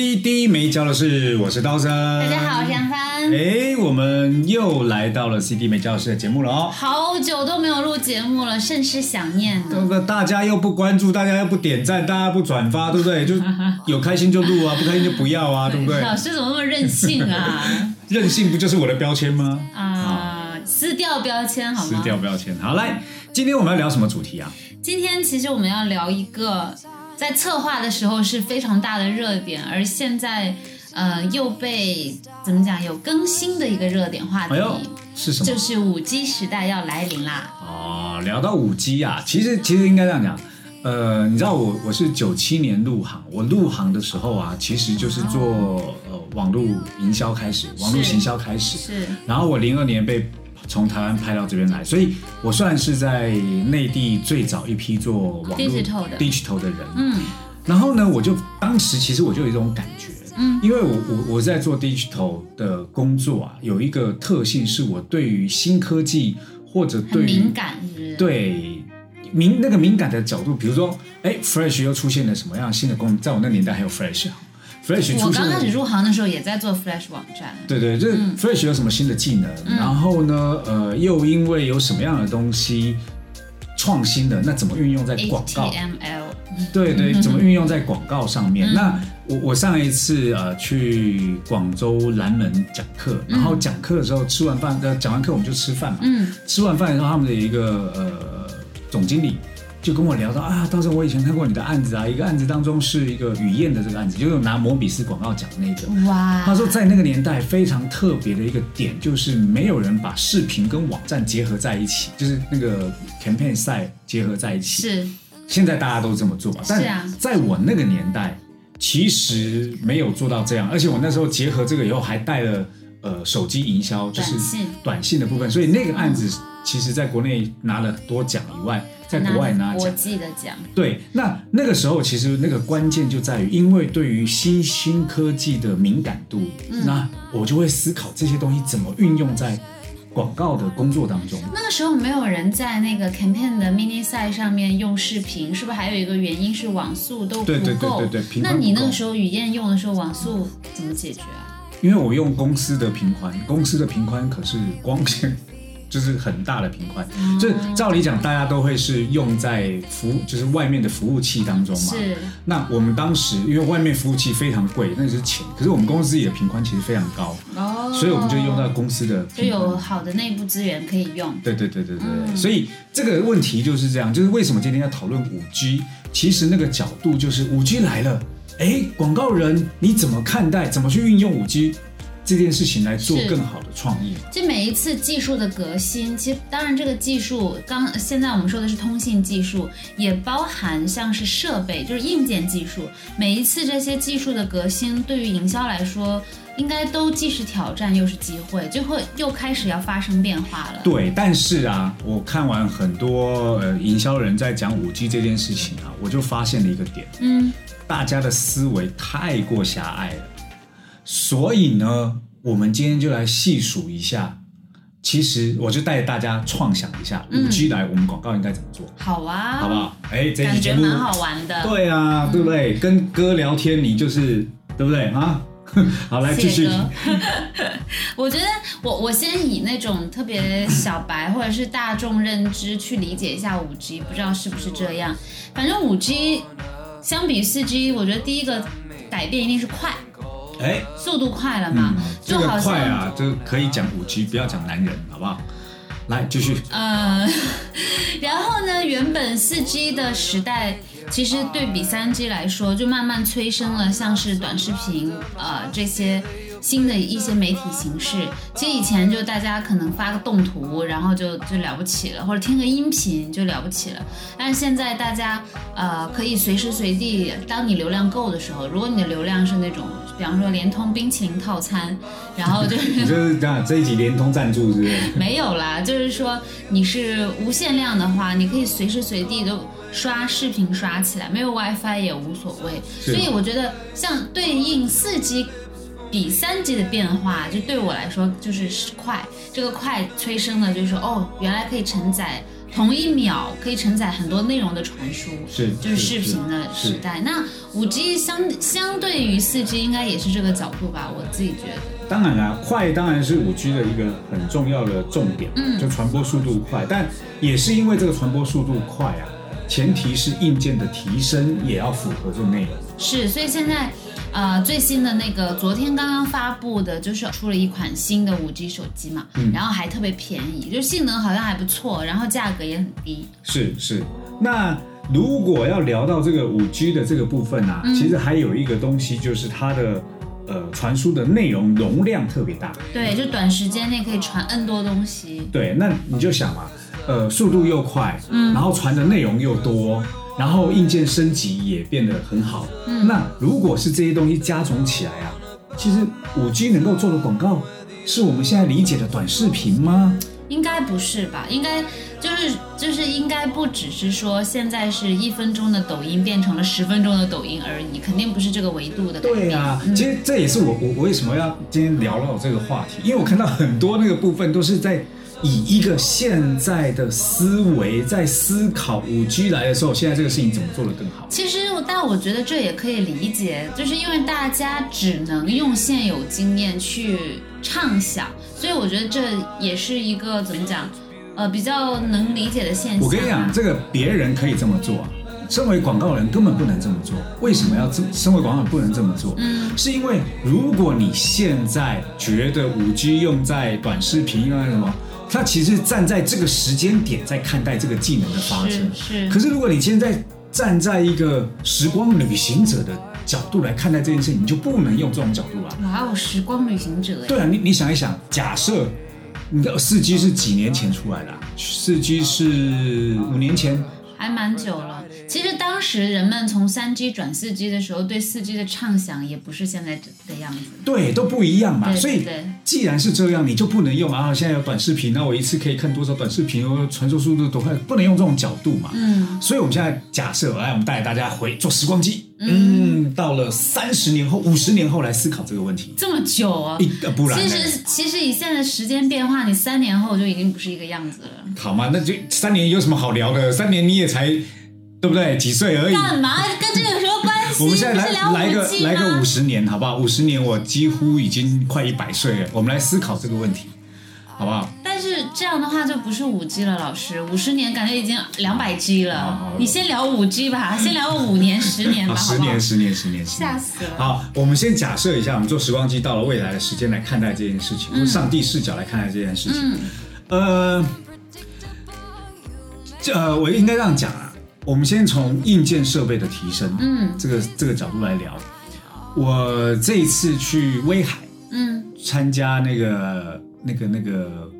CD 没教的事，我是刀生。大家好，我是杨帆。哎，我们又来到了 CD 没教的事的节目了哦。好久都没有录节目了，甚是想念。对不对？大家又不关注，大家又不点赞，大家不转发，对不对？就 有开心就录啊，不开心就不要啊，对不对？老师怎么那么任性啊？任性不就是我的标签吗？啊，撕掉标签好吗？撕掉标签。好，来，今天我们要聊什么主题啊？今天其实我们要聊一个。在策划的时候是非常大的热点，而现在，呃，又被怎么讲有更新的一个热点话题，是什么？就是五 G 时代要来临啦。哦，聊到五 G 啊，其实其实应该这样讲，呃，你知道我我是九七年入行，我入行的时候啊，其实就是做呃网络营销开始，网络行销开始，是，然后我零二年被。从台湾拍到这边来，所以我算是在内地最早一批做网络 digital 的人。嗯，然后呢，我就当时其实我就有一种感觉，嗯，因为我我我在做 digital 的工作啊，有一个特性是我对于新科技或者对敏感，对敏那个敏感的角度，比如说，哎，fresh 又出现了什么样新的功能？在我那年代还有 fresh 啊。我刚开始入行的时候也在做 Flash 网站。对对，就是 Flash 有什么新的技能，然后呢，呃，又因为有什么样的东西创新的，那怎么运用在广告？HTML。对对，怎么运用在广告上面？那我我上一次呃去广州南门讲课，然后讲课的时候吃完饭，呃讲完课我们就吃饭嘛。嗯。吃完饭的时候，他们的一个呃总经理。就跟我聊到啊，当时我以前看过你的案子啊，一个案子当中是一个雨燕的这个案子，就是拿摩比斯广告讲那个。哇！他说在那个年代非常特别的一个点，就是没有人把视频跟网站结合在一起，就是那个 campaign 赛结合在一起。是。现在大家都这么做，但在我那个年代，其实没有做到这样，而且我那时候结合这个以后还带了呃手机营销，就是短信的部分，所以那个案子。其实，在国内拿了很多奖以外，在国外拿国际的奖。对，那那个时候其实那个关键就在于，因为对于新兴科技的敏感度，那我就会思考这些东西怎么运用在广告的工作当中。那个时候没有人在那个 campaign 的 mini site 上面用视频，是不是还有一个原因是网速都不够？对对对对对。那你那个时候雨燕用的时候，网速怎么解决啊？因为我用公司的频宽，公司的频宽可是光纤。就是很大的频宽，就是照理讲，大家都会是用在服，就是外面的服务器当中嘛。是。那我们当时因为外面服务器非常贵，那是钱。可是我们公司里的频宽其实非常高，哦。所以我们就用到公司的，就有好的内部资源可以用。对对对对对。所以这个问题就是这样，就是为什么今天要讨论五 G？其实那个角度就是五 G 来了，哎，广告人你怎么看待？怎么去运用五 G？这件事情来做更好的创意。这每一次技术的革新，其实当然这个技术，刚现在我们说的是通信技术，也包含像是设备，就是硬件技术。每一次这些技术的革新，对于营销来说，应该都既是挑战又是机会，就会又开始要发生变化了。对，但是啊，我看完很多呃营销人在讲五 G 这件事情啊，我就发现了一个点，嗯，大家的思维太过狭隘了。所以呢，我们今天就来细数一下。其实我就带大家创想一下，五 G 来，我们广告应该怎么做？好啊，好不好？哎，感觉蛮好玩的。对啊，对不对？跟哥聊天，你就是对不对啊？好，来继续。我觉得，我我先以那种特别小白或者是大众认知去理解一下五 G，不知道是不是这样。反正五 G 相比四 G，我觉得第一个改变一定是快。哎，速度快了嘛？这个快啊，就可以讲五 G，不要讲男人，好不好？来继续。呃，然后呢，原本四 G 的时代，其实对比三 G 来说，就慢慢催生了像是短视频，呃这些。新的一些媒体形式，其实以前就大家可能发个动图，然后就就了不起了，或者听个音频就了不起了。但是现在大家呃可以随时随地，当你流量够的时候，如果你的流量是那种，比方说联通冰淇淋套餐，然后就是 就是这样这一集联通赞助是不是？没有啦，就是说你是无限量的话，你可以随时随地都刷视频刷起来，没有 WiFi 也无所谓。所以我觉得像对应四 G。比三 G 的变化，就对我来说就是快。这个快催生的，就是说，哦，原来可以承载同一秒可以承载很多内容的传输，是就是视频的时代。那五 G 相相对于四 G，应该也是这个角度吧？我自己觉得。当然啦，快当然是五 G 的一个很重要的重点，嗯，就传播速度快。但也是因为这个传播速度快啊，前提是硬件的提升也要符合这个内容。是，所以现在。呃，最新的那个昨天刚刚发布的，就是出了一款新的五 G 手机嘛，然后还特别便宜，就性能好像还不错，然后价格也很低。是是，那如果要聊到这个五 G 的这个部分呢，其实还有一个东西就是它的呃传输的内容容量特别大。对，就短时间内可以传 N 多东西。对，那你就想嘛，呃，速度又快，嗯，然后传的内容又多。然后硬件升级也变得很好。嗯，那如果是这些东西加总起来啊，其实五 G 能够做的广告，是我们现在理解的短视频吗？应该不是吧？应该就是就是应该不只是说现在是一分钟的抖音变成了十分钟的抖音而已，肯定不是这个维度的。对啊，其实这也是我我我为什么要今天聊到这个话题，因为我看到很多那个部分都是在。以一个现在的思维在思考五 G 来的时候，现在这个事情怎么做得更好？其实，但我觉得这也可以理解，就是因为大家只能用现有经验去畅想，所以我觉得这也是一个怎么讲，呃，比较能理解的现象。我跟你讲，这个别人可以这么做，身为广告人根本不能这么做。为什么要这？身为广告人不能这么做？嗯，是因为如果你现在觉得五 G 用在短视频用在什么？他其实站在这个时间点在看待这个技能的发生，是。可是如果你现在站在一个时光旅行者的角度来看待这件事情，你就不能用这种角度了。哪有，时光旅行者！对啊，你你想一想，假设你的四 G 是几年前出来的？四 G 是五年前。还蛮久了。其实当时人们从三 G 转四 G 的时候，对四 G 的畅想也不是现在的样子。对，都不一样嘛。所以，既然是这样，你就不能用啊！现在有短视频，那我一次可以看多少短视频？传输速度多快？不能用这种角度嘛。嗯。所以我们现在假设，来，我们带大家回做时光机。嗯。到了三十年后、五十年后来思考这个问题。这么久啊？一不然。其实，其实以现在时间变化，你三年后就已经不是一个样子了。好嘛，那就三年有什么好聊的？三年你也才对不对？几岁而已？干嘛跟这个有什么关系？我们现在来来个来个五十年，好不好？五十年我几乎已经快一百岁了。我们来思考这个问题，好不好？但是这样的话就不是五 G 了，老师。五十年感觉已经两百 G 了。你先聊五 G 吧，先聊五年、十年吧，十年、十年、十年，吓死了。好，我们先假设一下，我们坐时光机到了未来的时间来看待这件事情，用上帝视角来看待这件事情。呃。这呃，我应该这样讲啊，我们先从硬件设备的提升，嗯，这个这个角度来聊。我这一次去威海，嗯，参加那个那个那个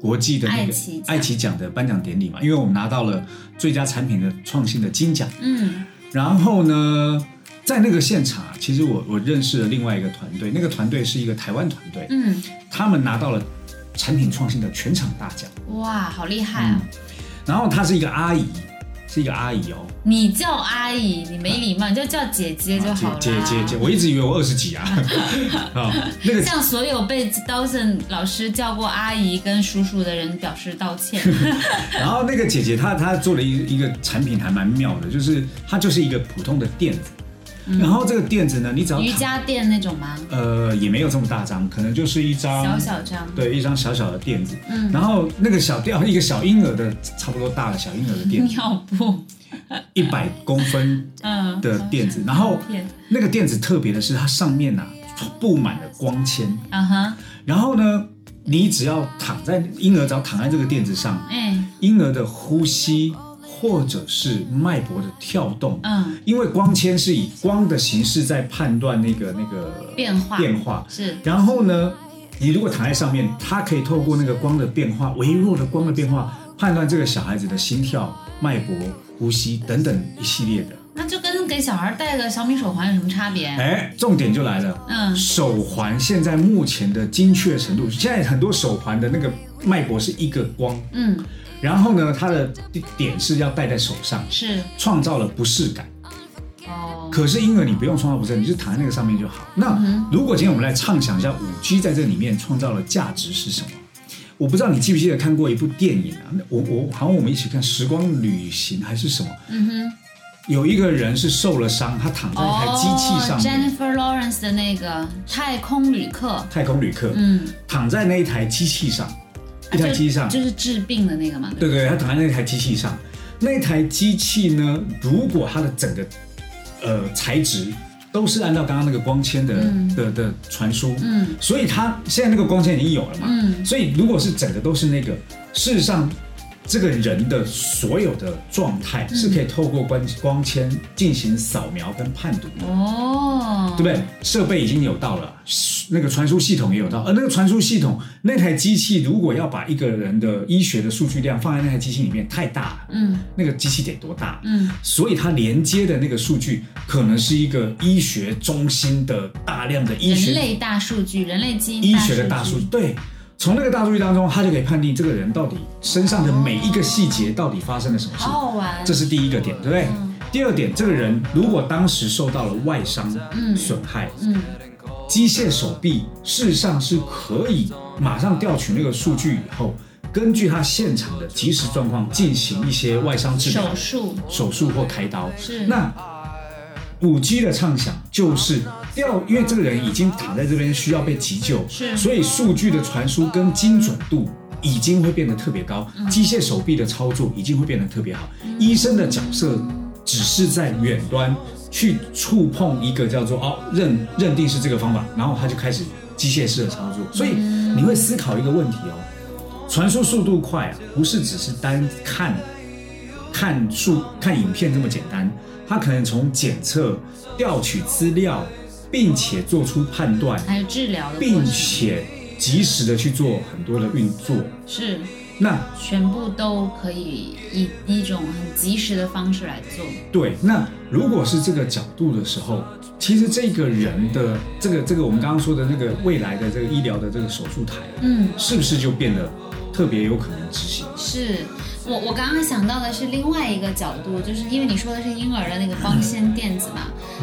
国际的那个爱奇奖。的颁奖典礼嘛，因为我们拿到了最佳产品的创新的金奖，嗯，然后呢，在那个现场啊，其实我我认识了另外一个团队，那个团队是一个台湾团队，嗯，他们拿到了产品创新的全场大奖，哇，好厉害啊！然后她是一个阿姨，是一个阿姨哦。你叫阿姨，你没礼貌，你就叫姐姐就好了。姐姐姐，我一直以为我二十几啊。啊，那个向所有被 Dawson 老师叫过阿姨跟叔叔的人表示道歉。然后那个姐姐她她做了一一个产品还蛮妙的，就是它就是一个普通的垫子。然后这个垫子呢，你只要瑜伽垫那种吗？呃，也没有这么大张，可能就是一张小小张，对，一张小小的垫子。嗯，然后那个小垫，一个小婴儿的差不多大的小婴儿的垫子，尿布，一百公分的垫子。然后那个垫子特别的是，它上面呢布满了光纤。啊哈。然后呢，你只要躺在婴儿只要躺在这个垫子上，嗯，婴儿的呼吸。或者是脉搏的跳动。嗯，因为光纤是以光的形式在判断那个那个变化变化。是，然后呢，你如果躺在上面，它可以透过那个光的变化，微弱的光的变化，判断这个小孩子的心跳、脉搏、呼吸等等一系列的。那就跟给小孩戴个小米手环有什么差别？哎，重点就来了。嗯，手环现在目前的精确程度，现在很多手环的那个脉搏是一个光，嗯，然后呢，它的点是要戴在手上，是，创造了不适感。哦，可是婴儿你不用创造不适，你就躺在那个上面就好。那如果今天我们来畅想一下，五 G 在这里面创造的价值是什么？我不知道你记不记得看过一部电影啊？我我好像我们一起看《时光旅行》还是什么？嗯哼。有一个人是受了伤，他躺在一台机器上面。Jennifer Lawrence 的那个太空旅客。太空旅客，嗯，躺在那一台机器上，一台机器上就是治病的那个嘛。对对，他躺在那台机器上，那台机器呢，如果它的整个呃材质都是按照刚刚那个光纤的的的传输，嗯，所以它现在那个光纤已经有了嘛，嗯，所以如果是整个都是那个，事实上。这个人的所有的状态是可以透过光光纤进行扫描跟判读的。哦，对不对？设备已经有到了，那个传输系统也有到，而那个传输系统那台机器如果要把一个人的医学的数据量放在那台机器里面，太大了，嗯，那个机器得多大？嗯，所以它连接的那个数据可能是一个医学中心的大量的医学人类大数据，人类基因医学的大数据，对。从那个大数据当中，他就可以判定这个人到底身上的每一个细节到底发生了什么事。好玩，这是第一个点，对不对？第二点，这个人如果当时受到了外伤、损害，嗯，机械手臂事实上是可以马上调取那个数据以后，根据他现场的即时状况进行一些外伤治疗、手术、手术或开刀。是那。五 G 的畅想就是调，因为这个人已经躺在这边，需要被急救，是，所以数据的传输跟精准度已经会变得特别高，机械手臂的操作已经会变得特别好，医生的角色只是在远端去触碰一个叫做哦认认定是这个方法，然后他就开始机械式的操作，所以你会思考一个问题哦，传输速度快啊，不是只是单看看数看影片这么简单。他可能从检测、调取资料，并且做出判断，还有治疗的，并且及时的去做很多的运作。是，那全部都可以以一种很及时的方式来做。对，那如果是这个角度的时候，其实这个人的这个这个我们刚刚说的那个未来的这个医疗的这个手术台，嗯，是不是就变得特别有可能执行？是。我我刚刚想到的是另外一个角度，就是因为你说的是婴儿的那个光纤垫子嘛，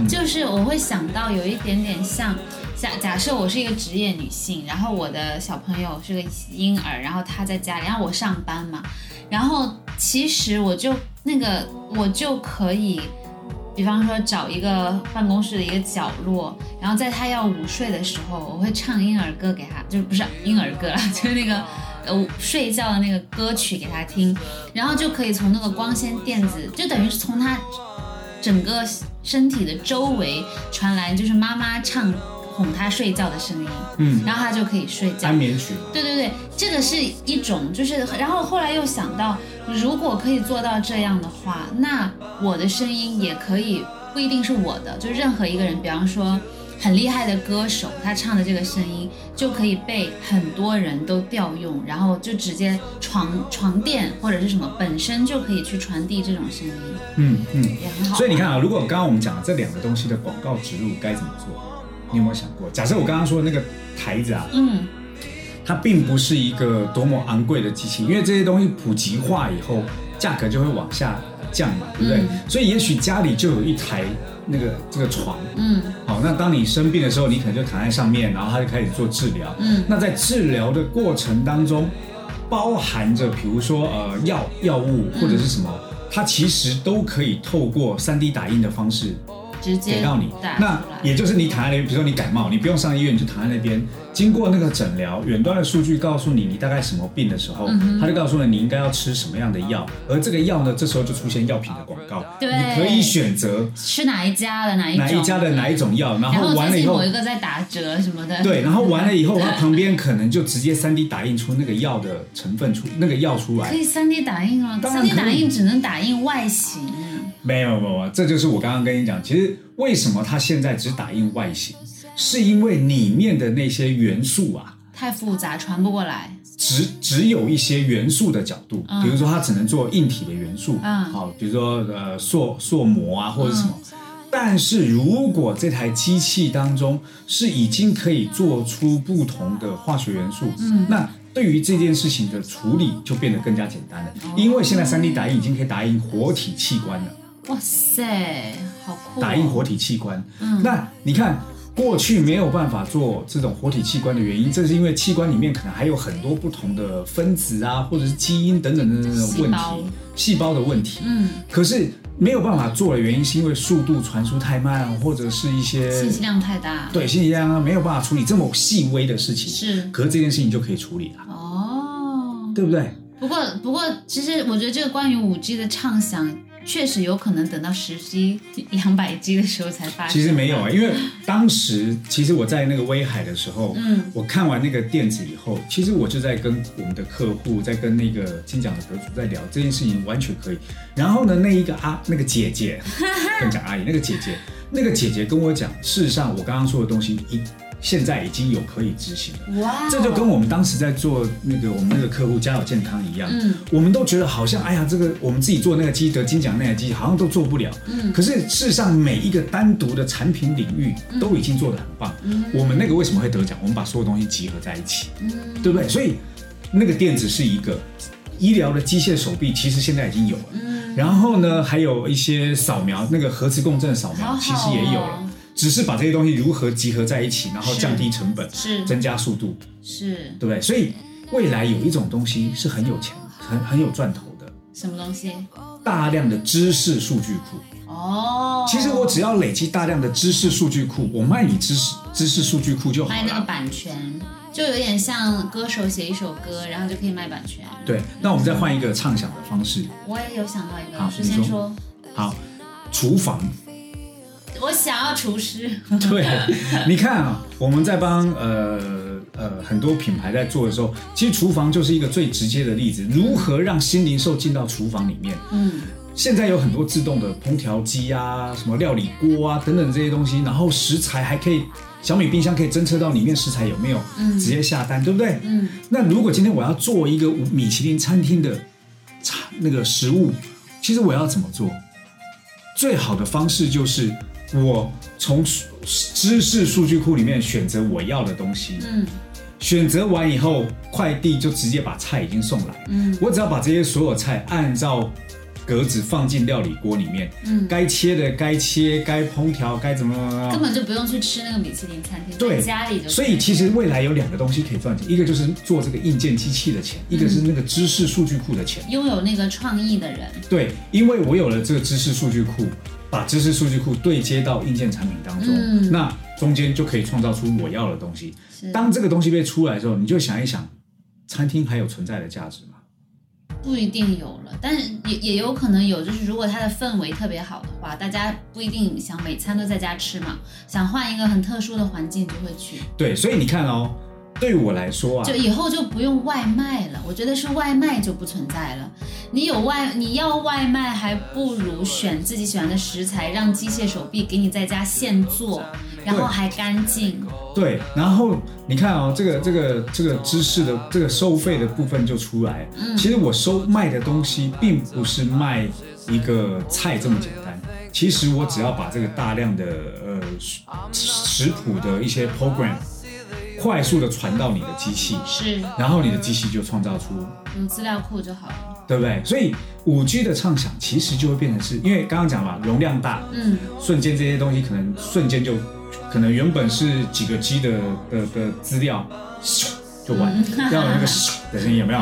就是我会想到有一点点像，假假设我是一个职业女性，然后我的小朋友是个婴儿，然后他在家里，然后我上班嘛，然后其实我就那个我就可以，比方说找一个办公室的一个角落，然后在他要午睡的时候，我会唱婴儿歌给他，就是不是婴儿歌了，就是那个。呃，睡觉的那个歌曲给他听，然后就可以从那个光纤电子，就等于是从他整个身体的周围传来，就是妈妈唱哄他睡觉的声音，嗯，然后他就可以睡觉。安眠曲。对对对，这个是一种，就是然后后来又想到，如果可以做到这样的话，那我的声音也可以不一定是我的，就任何一个人，比方说。很厉害的歌手，他唱的这个声音就可以被很多人都调用，然后就直接床床垫或者是什么本身就可以去传递这种声音。嗯嗯，也很好。所以你看啊，如果刚刚我们讲的这两个东西的广告植入该怎么做，你有没有想过？假设我刚刚说的那个台子啊，嗯，它并不是一个多么昂贵的机器，因为这些东西普及化以后，价格就会往下降嘛，对不对？所以也许家里就有一台。那个这个床，嗯，好，那当你生病的时候，你可能就躺在上面，然后他就开始做治疗，嗯，那在治疗的过程当中，包含着比如说呃药药物或者是什么，它其实都可以透过三 D 打印的方式直接给到你。那也就是你躺在那边，比如说你感冒，你不用上医院，你就躺在那边，经过那个诊疗，远端的数据告诉你你大概什么病的时候，他就告诉了你应该要吃什么样的药，而这个药呢，这时候就出现药品的广告，对，你可以选择吃哪一家的哪一哪一家的哪一种药，然后完了以后某一个在打折什么的，对，然后完了以后，它旁边可能就直接三 D 打印出那个药的成分出那个药出来，可以三 D 打印啊？三 D 打印只能打印外形。没有没有，这就是我刚刚跟你讲，其实为什么它现在只打印外形，是因为里面的那些元素啊太复杂，传不过来。只只有一些元素的角度，比如说它只能做硬体的元素，好，比如说呃塑塑膜啊或者什么。但是如果这台机器当中是已经可以做出不同的化学元素，嗯，那对于这件事情的处理就变得更加简单了，因为现在三 D 打印已经可以打印活体器官了。哇塞，好酷！打印活体器官，嗯，那你看过去没有办法做这种活体器官的原因，这是因为器官里面可能还有很多不同的分子啊，或者是基因等等等等的问题，细胞的问题，嗯，可是没有办法做的原因是因为速度传输太慢，或者是一些信息量太大，对，信息量没有办法处理这么细微的事情，是，可是这件事情就可以处理了，哦，对不对？不过，不过，其实我觉得这个关于五 G 的畅想。确实有可能等到十 G、两百 G 的时候才发现。其实没有啊，因为当时其实我在那个威海的时候，嗯，我看完那个电子以后，其实我就在跟我们的客户，在跟那个金奖的得主在聊这件事情，完全可以。然后呢，那一个阿那个姐姐，跟讲阿姨，那个姐姐，那个姐姐跟我讲，事实上我刚刚说的东西一。现在已经有可以执行了，哇！这就跟我们当时在做那个我们那个客户家有健康一样，嗯，我们都觉得好像哎呀，这个我们自己做那个机得金奖那台机好像都做不了，嗯，可是事实上每一个单独的产品领域都已经做得很棒，嗯，我们那个为什么会得奖？我们把所有东西集合在一起，嗯，对不对？所以那个电子是一个医疗的机械手臂，其实现在已经有了，嗯，然后呢，还有一些扫描那个核磁共振扫描，其实也有了。只是把这些东西如何集合在一起，然后降低成本，是增加速度，是对不对？所以未来有一种东西是很有钱、很很有赚头的。什么东西？大量的知识数据库。哦。其实我只要累积大量的知识数据库，我卖你知识知识数据库就好了。卖那个版权，就有点像歌手写一首歌，然后就可以卖版权。对。那我们再换一个畅想的方式。我也有想到一个，好，你先说。好，厨房。我想要厨师。对，你看啊，我们在帮呃呃很多品牌在做的时候，其实厨房就是一个最直接的例子。如何让新零售进到厨房里面？嗯，现在有很多自动的烹调机啊，什么料理锅啊等等这些东西，然后食材还可以，小米冰箱可以侦测到里面食材有没有，嗯，直接下单，对不对？嗯。那如果今天我要做一个米其林餐厅的餐那个食物，其实我要怎么做？最好的方式就是。我从知识数据库里面选择我要的东西，嗯，选择完以后，快递就直接把菜已经送来，嗯，我只要把这些所有菜按照格子放进料理锅里面，嗯，该切的该切，该烹调该怎么，根本就不用去吃那个米其林餐厅，对，家里就。所以其实未来有两个东西可以赚钱，一个就是做这个硬件机器的钱，一个是那个知识数据库的钱。拥有那个创意的人，对，因为我有了这个知识数据库。把知识数据库对接到硬件产品当中，那中间就可以创造出我要的东西。当这个东西被出来之后，你就想一想，餐厅还有存在的价值吗？不一定有了，但是也也有可能有。就是如果它的氛围特别好的话，大家不一定想每餐都在家吃嘛，想换一个很特殊的环境就会去。对，所以你看哦。对我来说啊，就以后就不用外卖了。我觉得是外卖就不存在了。你有外，你要外卖，还不如选自己喜欢的食材，让机械手臂给你在家现做，然后还干净。对，然后你看哦，这个这个这个知识的这个收费的部分就出来。嗯，其实我收卖的东西并不是卖一个菜这么简单。其实我只要把这个大量的呃食谱的一些 program。快速的传到你的机器，是，然后你的机器就创造出有资料库就好了，对不对？所以五 G 的畅想其实就会变成是，因为刚刚讲嘛，容量大，嗯，瞬间这些东西可能瞬间就，可能原本是几个 G 的的的资料，就完，要有那个 的声音有没有？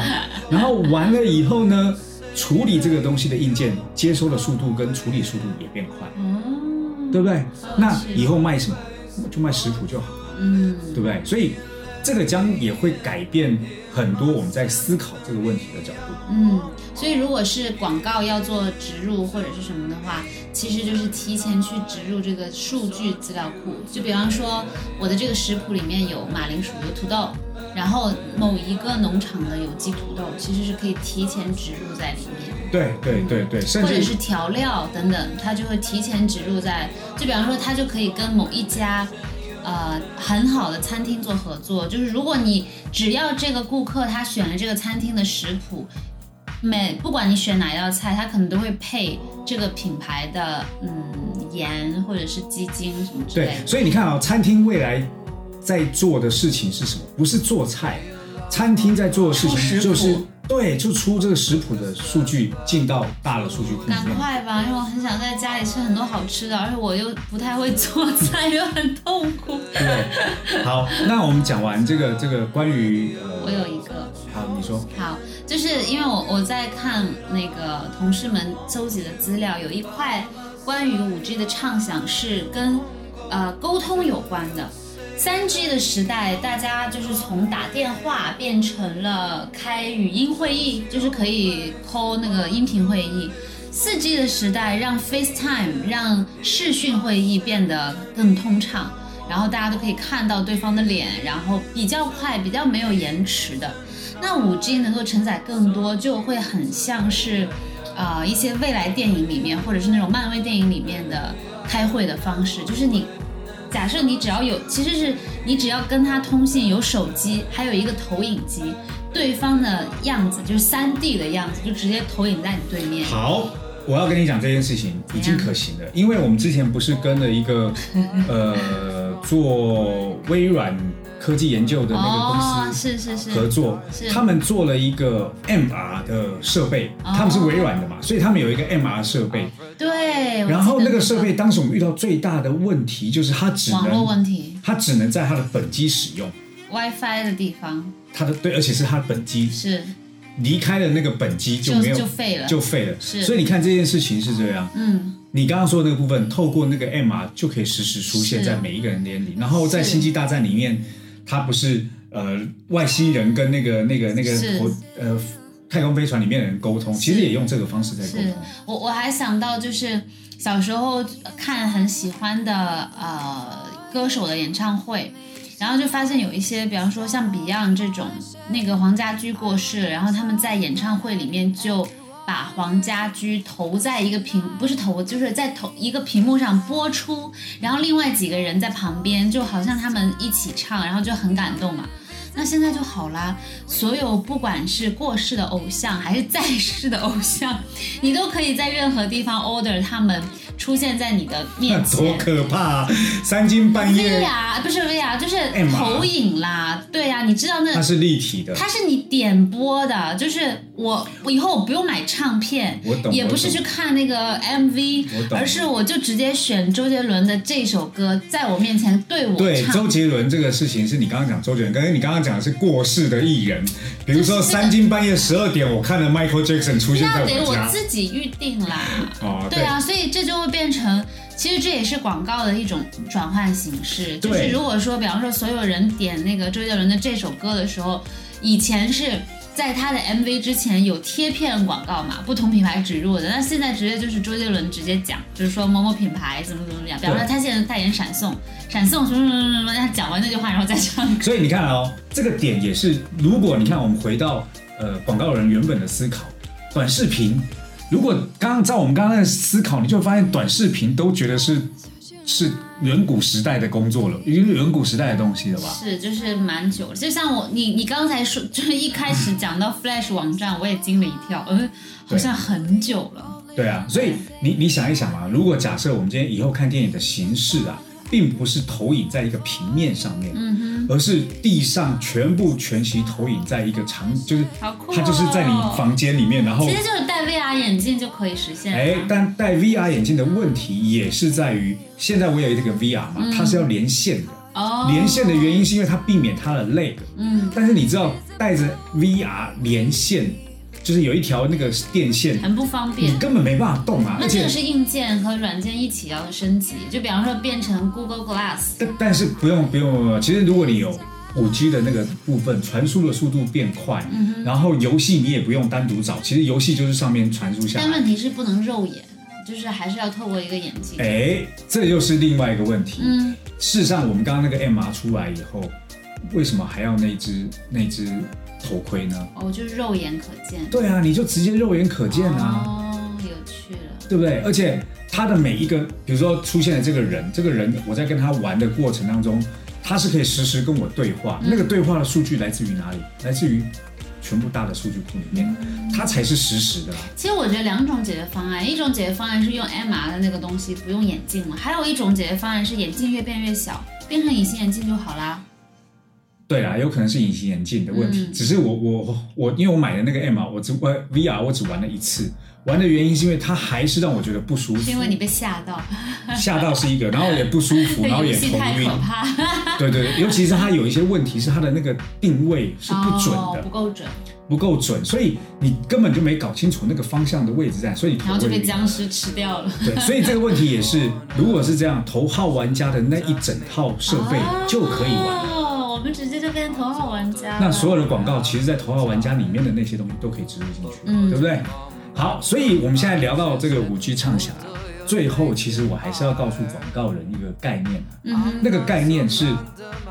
然后完了以后呢，处理这个东西的硬件接收的速度跟处理速度也变快。嗯对不对？那以后卖什么，就卖食谱就好，嗯，对不对？所以这个将也会改变很多我们在思考这个问题的角度。嗯，所以如果是广告要做植入或者是什么的话，其实就是提前去植入这个数据资料库。就比方说，我的这个食谱里面有马铃薯、有土豆，然后某一个农场的有机土豆，其实是可以提前植入在里面。对对对对，甚至或者是调料等等，它就会提前植入在。就比方说，它就可以跟某一家。呃，很好的餐厅做合作，就是如果你只要这个顾客他选了这个餐厅的食谱，每不管你选哪一道菜，他可能都会配这个品牌的嗯盐或者是鸡精什么之类对，所以你看啊、餐厅未来在做的事情是什么？不是做菜，餐厅在做的事情就是对，就出这个食谱的数据进到大的数据库赶。快吧，因为我很想在家里吃很多好吃的，而且我又不太会做菜，又很痛苦。对，好，那我们讲完这个这个关于呃我呃，有一个。好，你说，好，就是因为我我在看那个同事们搜集的资料，有一块关于五 G 的畅想是跟呃沟通有关的。三 G 的时代，大家就是从打电话变成了开语音会议，就是可以 call 那个音频会议。四 G 的时代，让 FaceTime 让视讯会议变得更通畅，然后大家都可以看到对方的脸，然后比较快，比较没有延迟的。那五 G 能够承载更多，就会很像是，呃，一些未来电影里面，或者是那种漫威电影里面的开会的方式，就是你，假设你只要有，其实是你只要跟他通信，有手机，还有一个投影机，对方的样子就是三 D 的样子，就直接投影在你对面。好，我要跟你讲这件事情已经可行了，因为我们之前不是跟了一个 呃做微软科技研究的那个公哦，司。是是是，合作是，他们做了一个 MR 的设备，哦他们是微软的嘛，所以他们有一个 MR 设备。对。然后那个设备，当时我们遇到最大的问题就是它只网络能问题它只能在它的本机使用，，WiFi 的地方它的对，而且是它的本机是离开了那个本机就就没有就废了，就废了。是所以你看这件事情是这样，嗯。你刚刚说的那个部分，透过那个 MR 就可以实时出现在每一个人脸里。然后在《星际大战》里面，它不是呃外星人跟那个那个那个火呃太空飞船里面的人沟通，其实也用这个方式在沟通。我我还想到就是小时候看很喜欢的呃歌手的演唱会，然后就发现有一些，比方说像 Beyond 这种，那个黄家驹过世，然后他们在演唱会里面就把黄家驹投在一个屏，不是投，就是在投一个屏幕上播出，然后另外几个人在旁边，就好像他们一起唱，然后就很感动嘛。那现在就好啦，所有不管是过世的偶像还是在世的偶像，你都可以在任何地方 order 他们出现在你的那面 多前。可怕、啊！三更半夜，VR 不是 VR，就是投影啦，对呀、你知道那它是立体的。它是你点播的，就是我我以后我不用买唱片我懂，也不是去看那个 MV，而是我就直接选周杰伦的这首歌，在我面前对我对，唱。周杰伦这个事情是你刚刚讲周杰伦，刚刚你刚刚讲的是过世的艺人，比如说三更半夜十二点，我看了 Michael Jackson 出现在那得我家。自己预定啦。哦，对啊，所以这就会变成，其实这也是广告的一种转换形式。就是如果说，比方说所有人点那个周杰伦的这首歌的时候，以前是在他的 MV 之前有贴片广告嘛，不同品牌植入的，那现在直接就是周杰伦直接讲，就是说某某品牌怎么怎么样。比方说他现在代言闪送，闪送什么什么什么他讲完那句话然后再唱歌。所以你看哦，这个点也是，如果你看我们回到呃广告人原本的思考，短视频，如果刚刚照我们刚刚的思考，你就会发现短视频都觉得是是远古时代的工作了，已经是远古时代的东西了吧？是，就是蛮久了。就像我，你你刚才说，就是一开始讲到 Flash 网站，我也惊了一跳，嗯，好像很久了。对啊，所以你你想一想啊，如果假设我们今天以后看电影的形式啊，并不是投影在一个平面上面，嗯而是地上全部全息投影在一个长，就是它就是在你房间里面，然后，其实就是戴 VR 眼镜就可以实现了。哎，但戴 VR 眼镜的问题也是在于，现在我有这个 VR 嘛，它是要连线的。哦，连线的原因是因为它避免它的 lag。嗯，但是你知道，带着 VR 连线就是有一条那个电线，很不方便你，根本没办法动啊。那这个是硬件和软件一起要升级，就比方说变成 Google Glass，但但是不用不用，其实如果你有五 G 的那个部分，传输的速度变快，嗯然后游戏你也不用单独找，其实游戏就是上面传输下来。但问题是不能肉眼，就是还是要透过一个眼睛。哎，这又是另外一个问题。嗯，事实上，我们刚刚那个 MR 出来以后，为什么还要那只那只头盔呢？哦，就是肉眼可见。对啊，你就直接肉眼可见啊。哦，有趣了。对不对？而且他的每一个，比如说出现的这个人，这个人我在跟他玩的过程当中，他是可以实时跟我对话。那个对话的数据来自于哪里？来自于全部大的数据库里面，它才是实时的。其实我觉得两种解决方案，一种解决方案是用 MR 的那个东西，不用眼镜了；还有一种解决方案是眼镜越变越小，变成隐形眼镜就好啦。对啦，有可能是隐形眼镜的问题。嗯。只是我我我，因为我买的那个 M 啊，我只我 VR 我只玩了一次，玩的原因是因为它还是让我觉得不舒服，是因为你被吓到，吓到是一个，然后也不舒服，然后也头晕。对对，对尤其是它有一些问题是它的那个定位是不准哦、的，不够准，不够准，所以你根本就没搞清楚那个方向的位置在，所以你头然后就被僵尸吃掉了。对，所以这个问题也是，如果是这样，头号玩家的那一整套设备就可以玩。哦，我们直接就变成头号玩家。那所有的广告，其实在头号玩家里面的那些东西都可以植入进去，嗯对不对？好，所以我们现在聊到这个五 G 畅想啊，最后其实我还是要告诉广告人一个概念啊，嗯，那个概念是，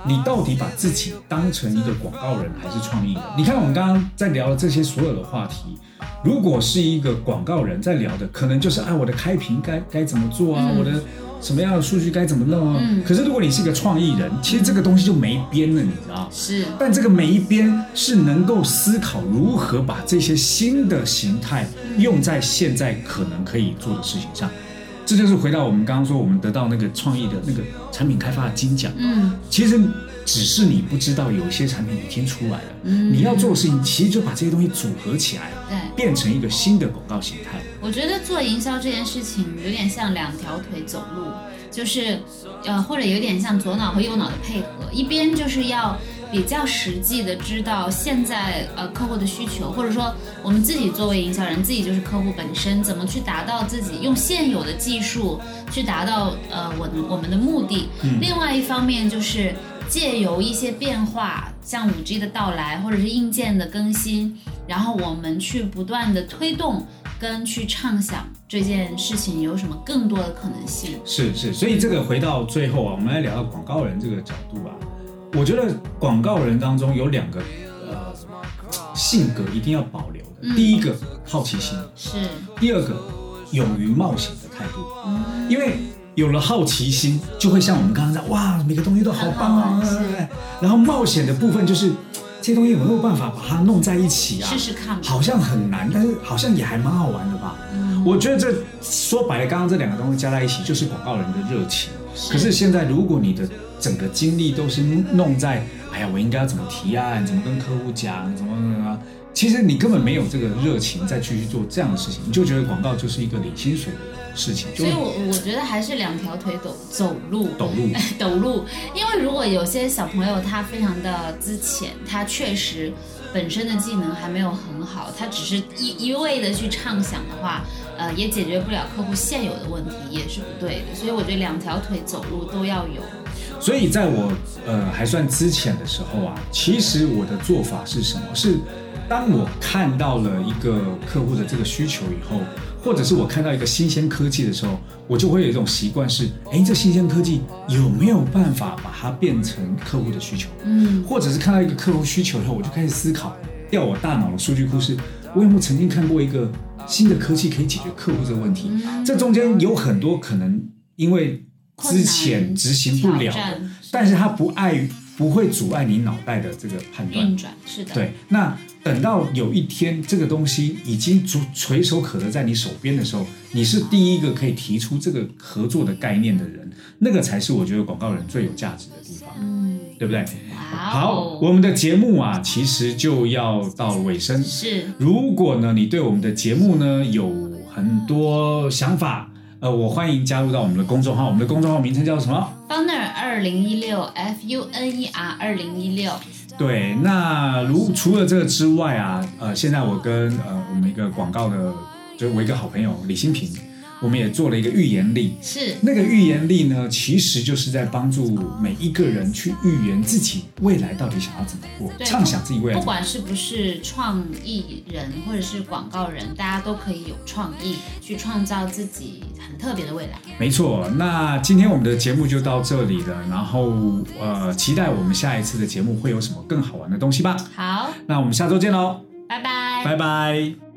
你到底把自己当成一个广告人还是创意人？你看我们刚刚在聊的这些所有的话题，如果是一个广告人在聊的，可能就是啊我的开屏该该怎么做啊，嗯我的什么样的数据该怎么弄啊。嗯可是如果你是一个创意人，其实这个东西就没边了，你知道？是但这个没边是能够思考如何把这些新的形态用在现在可能可以做的事情上。这就是回到我们刚刚说，我们得到那个创意的那个产品开发的金奖。嗯其实只是你不知道，有一些产品已经出来了。嗯，你要做的事情，其实就把这些东西组合起来，对。变成一个新的广告形态。我觉得做营销这件事情有点像两条腿走路，就是呃，或者有点像左脑和右脑的配合，一边就是要比较实际的知道现在呃客户的需求，或者说我们自己作为营销人，自己就是客户本身，怎么去达到自己用现有的技术去达到呃我我们的目的。嗯另外一方面就是借由一些变化，像五 G 的到来，或者是硬件的更新，然后我们去不断的推动跟去畅想这件事情有什么更多的可能性。是是，所以这个回到最后啊，我们来聊聊广告人这个角度啊，我觉得广告人当中有两个呃性格一定要保留的。嗯第一个好奇心，是，第二个勇于冒险的态度。嗯，因为有了好奇心，就会像我们刚刚在哇，每个东西都好棒啊很好玩是！然后冒险的部分就是这些东西有没有办法把它弄在一起啊？试试看。好像很难，但是好像也还蛮好玩的吧。嗯我觉得这说白了，刚刚这两个东西加在一起就是广告人的热情。是可是现在，如果你的整个精力都是弄在，哎呀，我应该要怎么提案，怎么跟客户讲，怎么怎么，其实你根本没有这个热情再继续做这样的事情，你就觉得广告就是一个领薪水的事情，所以我我觉得还是两条腿走走路。抖路。抖路，因为如果有些小朋友他非常的之前，他确实本身的技能还没有很好，他只是一一味的去畅想的话，呃，也解决不了客户现有的问题，也是不对的。所以我觉得两条腿走路都要有。所以在我呃还算之前的时候啊，其实我的做法是什么？是当我看到了一个客户的这个需求以后，或者是我看到一个新鲜科技的时候，我就会有一种习惯是：哎，这新鲜科技有没有办法把它变成客户的需求？嗯，或者是看到一个客户需求以后，我就开始思考，调我大脑的数据库是，我有没有曾经看过一个新的科技可以解决客户这个问题？嗯这中间有很多可能因为之前执行不了的，但是它不碍于不会阻碍你脑袋的这个判断。运转是的，，对，那等到有一天这个东西已经足垂手可得在你手边的时候，你是第一个可以提出这个合作的概念的人，那个才是我觉得广告人最有价值的地方，嗯，对不对？好，哦，我们的节目啊，其实就要到尾声。是如果呢，你对我们的节目呢有很多想法，呃，我欢迎加入到我们的公众号，我们的公众号名称叫什么？Funer 二零一六 F U N E R 二零一六，对，那如除了这个之外啊，呃，现在我跟呃我们一个广告的，就我一个好朋友李新平。我们也做了一个预言力，是那个预言力呢，其实就是在帮助每一个人去预言自己未来到底想要怎么过，畅想自己未来。不管是不是创意人或者是广告人，大家都可以有创意去创造自己很特别的未来。没错，那今天我们的节目就到这里了，然后呃，期待我们下一次的节目会有什么更好玩的东西吧。好，那我们下周见喽，拜拜，拜拜。